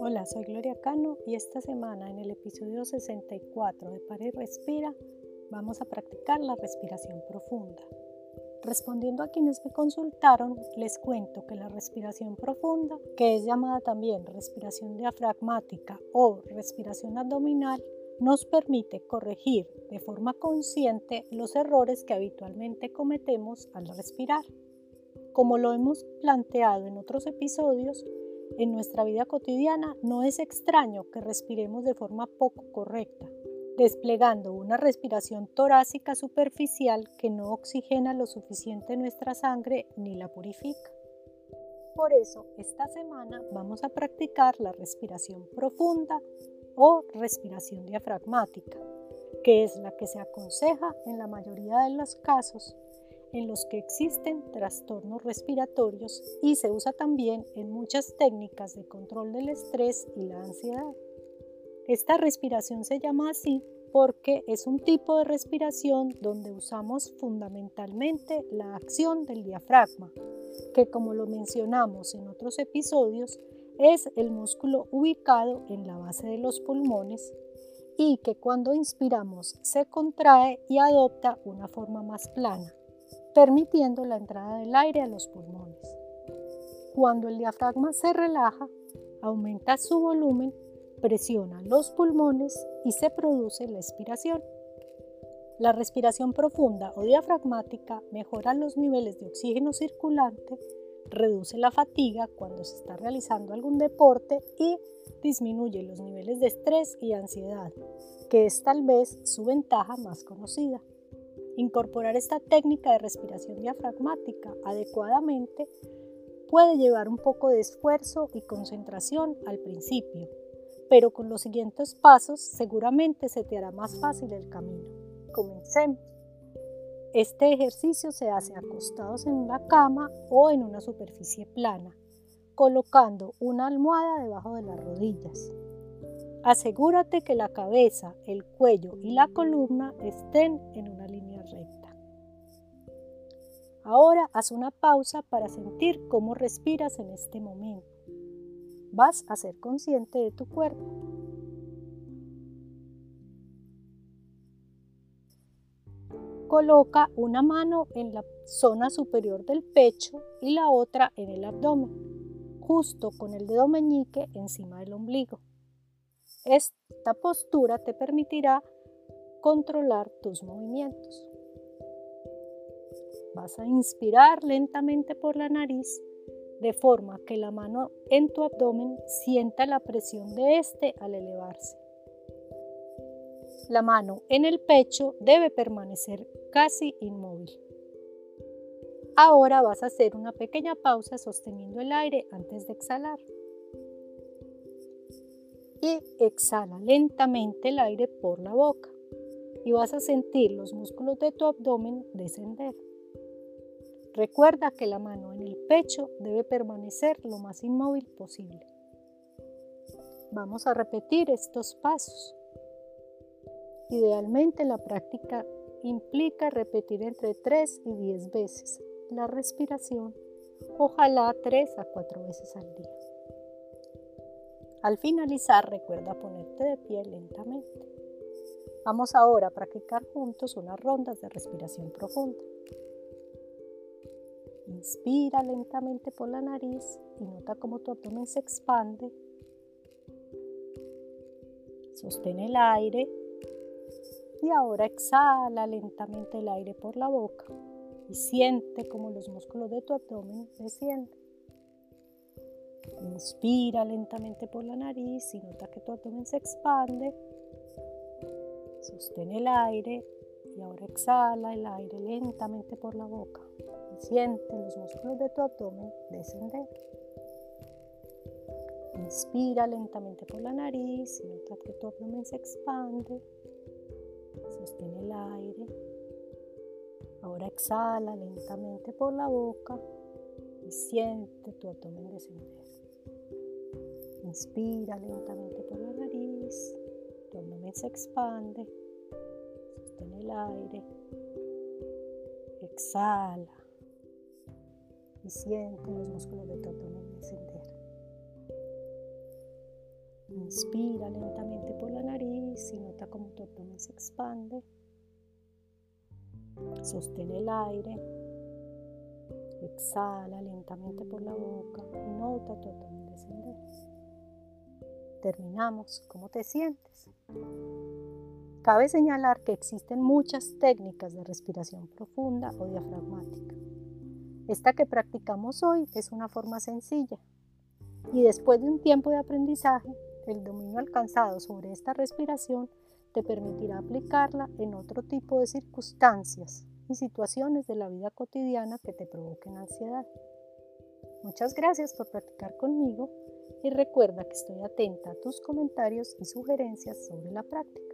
Hola, soy Gloria Cano y esta semana en el episodio 64 de Para y Respira vamos a practicar la respiración profunda. Respondiendo a quienes me consultaron, les cuento que la respiración profunda, que es llamada también respiración diafragmática o respiración abdominal, nos permite corregir de forma consciente los errores que habitualmente cometemos al respirar. Como lo hemos planteado en otros episodios, en nuestra vida cotidiana no es extraño que respiremos de forma poco correcta, desplegando una respiración torácica superficial que no oxigena lo suficiente nuestra sangre ni la purifica. Por eso, esta semana vamos a practicar la respiración profunda o respiración diafragmática, que es la que se aconseja en la mayoría de los casos en los que existen trastornos respiratorios y se usa también en muchas técnicas de control del estrés y la ansiedad. Esta respiración se llama así porque es un tipo de respiración donde usamos fundamentalmente la acción del diafragma, que como lo mencionamos en otros episodios, es el músculo ubicado en la base de los pulmones y que cuando inspiramos se contrae y adopta una forma más plana, permitiendo la entrada del aire a los pulmones. Cuando el diafragma se relaja, aumenta su volumen presiona los pulmones y se produce la expiración. La respiración profunda o diafragmática mejora los niveles de oxígeno circulante, reduce la fatiga cuando se está realizando algún deporte y disminuye los niveles de estrés y ansiedad, que es tal vez su ventaja más conocida. Incorporar esta técnica de respiración diafragmática adecuadamente puede llevar un poco de esfuerzo y concentración al principio, pero con los siguientes pasos seguramente se te hará más fácil el camino. Comencemos. Este ejercicio se hace acostados en una cama o en una superficie plana, colocando una almohada debajo de las rodillas. Asegúrate que la cabeza, el cuello y la columna estén en una recta. Ahora haz una pausa para sentir cómo respiras en este momento vas a ser consciente de tu cuerpo. Coloca una mano en la zona superior del pecho y la otra en el abdomen, justo con el dedo meñique encima del ombligo. Esta postura te permitirá controlar tus movimientos. Vas a inspirar lentamente por la nariz de forma que la mano en tu abdomen sienta la presión de este al elevarse. La mano en el pecho debe permanecer casi inmóvil. Ahora vas a hacer una pequeña pausa sosteniendo el aire antes de exhalar. Y exhala lentamente el aire por la boca y vas a sentir los músculos de tu abdomen descender. Recuerda que la mano en el pecho debe permanecer lo más inmóvil posible. Vamos a repetir estos pasos. Idealmente la práctica implica repetir entre 3 y 10 veces la respiración, ojalá 3 a 4 veces al día. Al finalizar recuerda ponerte de pie lentamente. Vamos ahora a practicar juntos unas rondas de respiración profunda. Inspira lentamente por la nariz y nota cómo tu abdomen se expande. Sostén el aire y ahora exhala lentamente el aire por la boca y siente cómo los músculos de tu abdomen descienden. Inspira lentamente por la nariz y nota que tu abdomen se expande. Sostén el aire y ahora exhala el aire lentamente por la boca. Siente los músculos de tu abdomen descender. Inspira lentamente por la nariz y nota que tu abdomen se expande. Sostiene el aire. Ahora exhala lentamente por la boca y siente tu abdomen descender. Inspira lentamente por la nariz. Tu abdomen se expande. Sostiene el aire. Exhala. Y siente los músculos de tu abdomen descender. Inspira lentamente por la nariz y nota cómo tu abdomen se expande. Sostén el aire. Exhala lentamente por la boca y nota tu abdomen descender. Terminamos. ¿Cómo te sientes? Cabe señalar que existen muchas técnicas de respiración profunda o diafragmática. Esta que practicamos hoy es una forma sencilla y después de un tiempo de aprendizaje, el dominio alcanzado sobre esta respiración te permitirá aplicarla en otro tipo de circunstancias y situaciones de la vida cotidiana que te provoquen ansiedad. Muchas gracias por practicar conmigo y recuerda que estoy atenta a tus comentarios y sugerencias sobre la práctica.